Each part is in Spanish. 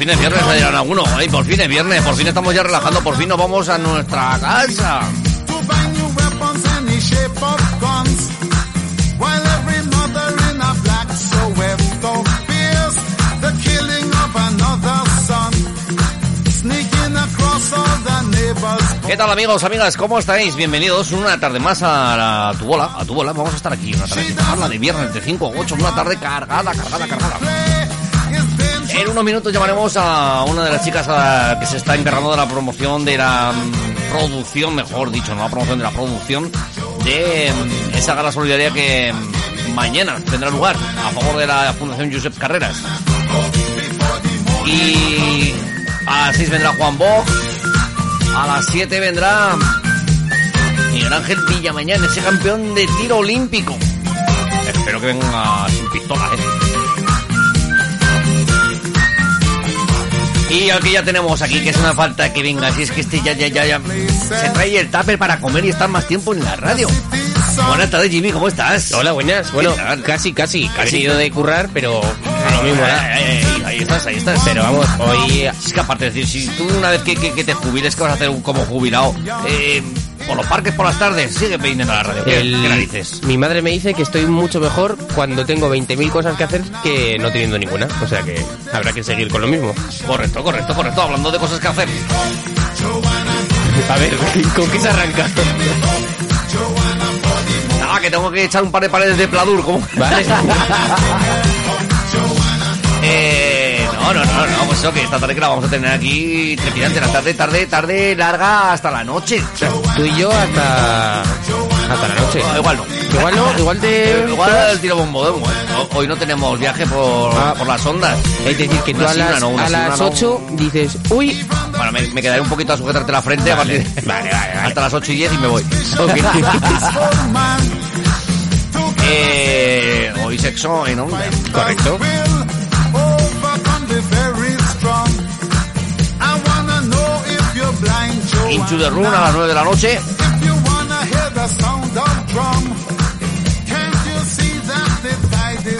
fin es viernes, me dirán alguno. Ay, por fin es viernes, por fin estamos ya relajando, por fin nos vamos a nuestra casa. a ¿Qué tal amigos, amigas? ¿Cómo estáis? Bienvenidos una tarde más a, la, tu bola, a tu bola. Vamos a estar aquí una tarde. De viernes de 5 a 8, una tarde cargada, cargada, cargada. En unos minutos llamaremos a una de las chicas que se está encargando de la promoción de la mm, producción, mejor dicho, no la promoción de la producción de mm, esa gala solidaria que mm, mañana tendrá lugar a favor de la Fundación Josep Carreras. Y a las 6 vendrá Juan Bosch, a las 7 vendrá Miguel Ángel Villamañán, ese campeón de tiro olímpico. Espero que venga sin pistola, ¿eh? Y al que ya tenemos aquí, que es una falta que venga, si es que este ya, ya, ya, ya se trae el tupper para comer y estar más tiempo en la radio. Buenas tardes, Jimmy, ¿cómo estás? Hola, buenas. Bueno, casi, casi. Casi. Ido de currar, pero a lo mismo, ahí estás, ahí estás. Pero vamos, hoy Es que aparte de decir, si tú una vez que, que, que te jubiles, que vas a hacer un- como jubilado? Eh, por los parques por las tardes, sigue a la radio. ¿Qué, el- qué narices? mi madre me dice que estoy mucho mejor cuando tengo 20.000 cosas que hacer que no teniendo ninguna. O sea que habrá que seguir con lo mismo. Correcto, correcto, correcto. Hablando de cosas que hacer. A ver, ¿con qué se arranca? Ah, que tengo que echar un par de paredes de pladur. ¿cómo? Vale. Eh, no, no, no, no, pues eso, que esta tarde que la vamos a tener aquí trepidante, la tarde, tarde, tarde larga hasta la noche. O sea, Tú y yo hasta, hasta la noche. no, igual no. Igual no, igual Eh, te... igual el tiro bombo de humo, ¿eh? No, Hoy no tenemos viaje por, Ah. por las ondas. Es decir, que tú a las, no, una a las una no. 8 dices, uy, Bueno, me, me quedaré un poquito a sujetarte la frente a partir de- vale, vale, hasta las 8 y 10 y me voy. eh, hoy sexo en onda. correcto. Into the Room a las 9 de la noche.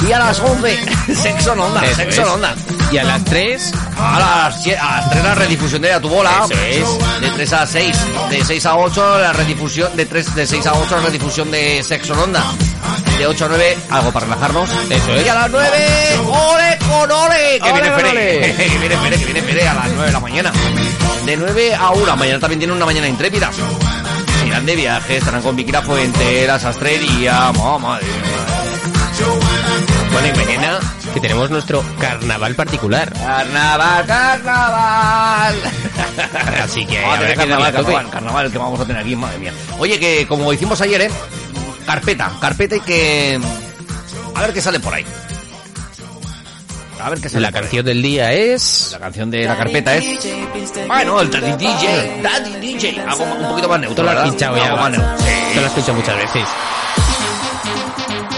Y a las 11, sexo en onda, Eso sexo en es. onda. Y a las 3, A las, sie- a las 3 la redifusión de A tu bola. Eso es. De 3 a 6. De 6 a 8 la redifusión. De 3, de 6 a 8 la redifusión de Sexo en Onda. De 8 a 9, algo para relajarnos. Eso es. Y a las 9, ¡ole con ole! Que ¡Ole viene con Pere. ole! que viene Pere, que viene Pere a las 9 de la mañana. De 9 a 1. Mañana también tiene una mañana intrépida. Irán de viaje, estarán con Vicky La Fuente, la sastrería. Oh, madre mía. bueno, y mañana que tenemos nuestro carnaval particular. Carnaval, carnaval. Así que habrá carnaval, carnaval, carnaval que vamos a tener aquí, madre mía. Oye, que como hicimos ayer, ¿eh? Carpeta, carpeta y que... A ver qué sale por ahí. A ver qué sale La canción del día es... La canción de la carpeta es... Bueno, el Daddy DJ, Daddy DJ. Algo un poquito más neutro, Tú lo has pinchado ya. Tú lo has pinchado muchas veces.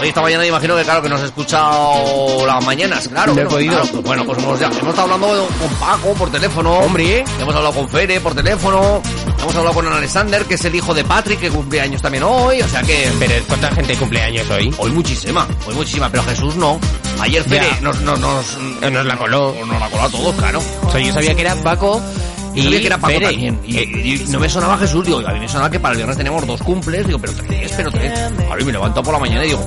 Hoy esta mañana imagino que claro que nos he escuchado las mañanas, claro. Bueno, podido. claro, pues bueno, pues hemos, ya- hemos estado hablando con Paco por teléfono. Hombre, ¿eh? Hemos hablado con Fere por teléfono. Hemos hablado con Alexander, que es el hijo de Patrick, que cumple años también hoy. O sea que... Pero ¿cuánta gente cumple años hoy? Hoy muchísima, hoy muchísima, pero Jesús no. Ayer Fere nos, nos, nos, Nos la coló. nos la coló a todos, claro. O sea, yo sabía que era Paco y Sabía que era Paco Pere. también. Y, y no me sonaba Jesús, digo, a mí me sonaba que para el viernes teníamos dos cumples, digo, pero tres, pero tres. A mí me levanto por la mañana y digo,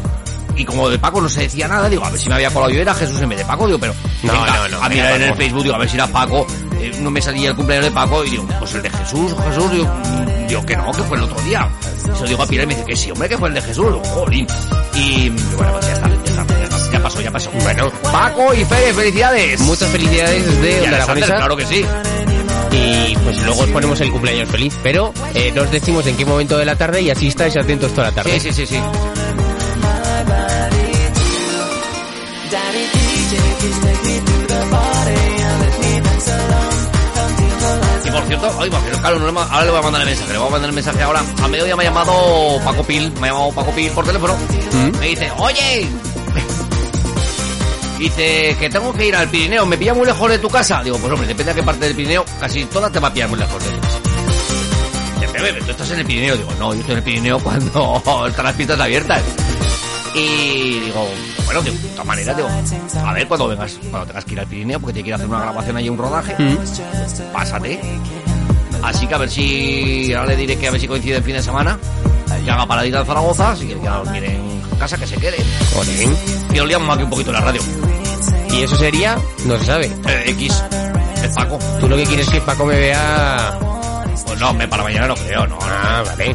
y como de Paco no se decía nada, digo, a ver si me había colado yo, era Jesús en vez de Paco, digo, pero No, venga, no, no, a mirar en el. Facebook, digo, a ver si era Paco, eh, no me salía el cumpleaños de Paco, y digo, pues el de Jesús, Jesús, digo, mm, digo que no, que fue el otro día. Se lo digo a Pilar y me dice que sí, hombre, que fue el de Jesús, digo, jolín. Y bueno, pues ya está, ya está, ya, está, ya pasó, ya pasó. Bueno, Paco y Fede, felicidades. Muchas felicidades desde Y Aragonesa. claro que sí. Y pues luego os ponemos el cumpleaños feliz. Pero eh, no os decimos en qué momento de la tarde y así estáis atentos toda la tarde. Sí, sí, sí, sí. Y por cierto, ay, va, pero claro, no le ahora le voy a mandar el mensaje, le voy a mandar el mensaje ahora. A mediodía me ha llamado Paco Pil, me ha llamado Paco Pil por teléfono. ¿Mm? Me dice, oye, dice que tengo que ir al Pirineo, ¿me pilla muy lejos de tu casa? Digo, pues hombre, depende de qué parte del Pirineo, casi todas te va a pillar muy lejos de tu casa. Dice, "Bebe, tú estás en el Pirineo. Digo, no, yo estoy en el Pirineo cuando están las pistas abiertas. Y digo, bueno, de todas maneras, digo, a ver cuando vengas, cuando tengas que ir al Pirineo, porque te quiero hacer una grabación ahí, un rodaje, pásate. Así que a ver si, ahora le diré que a ver si coincide el fin de semana, que haga paradita en Zaragoza, si quiere que dormir en casa, que se quede. Y liamos aquí un poquito la radio. Y eso sería, no se sabe. Eh, X, el Paco. Tú lo que quieres es que Paco me vea... Pues no, me para mañana no creo, no, no. Ah, vale.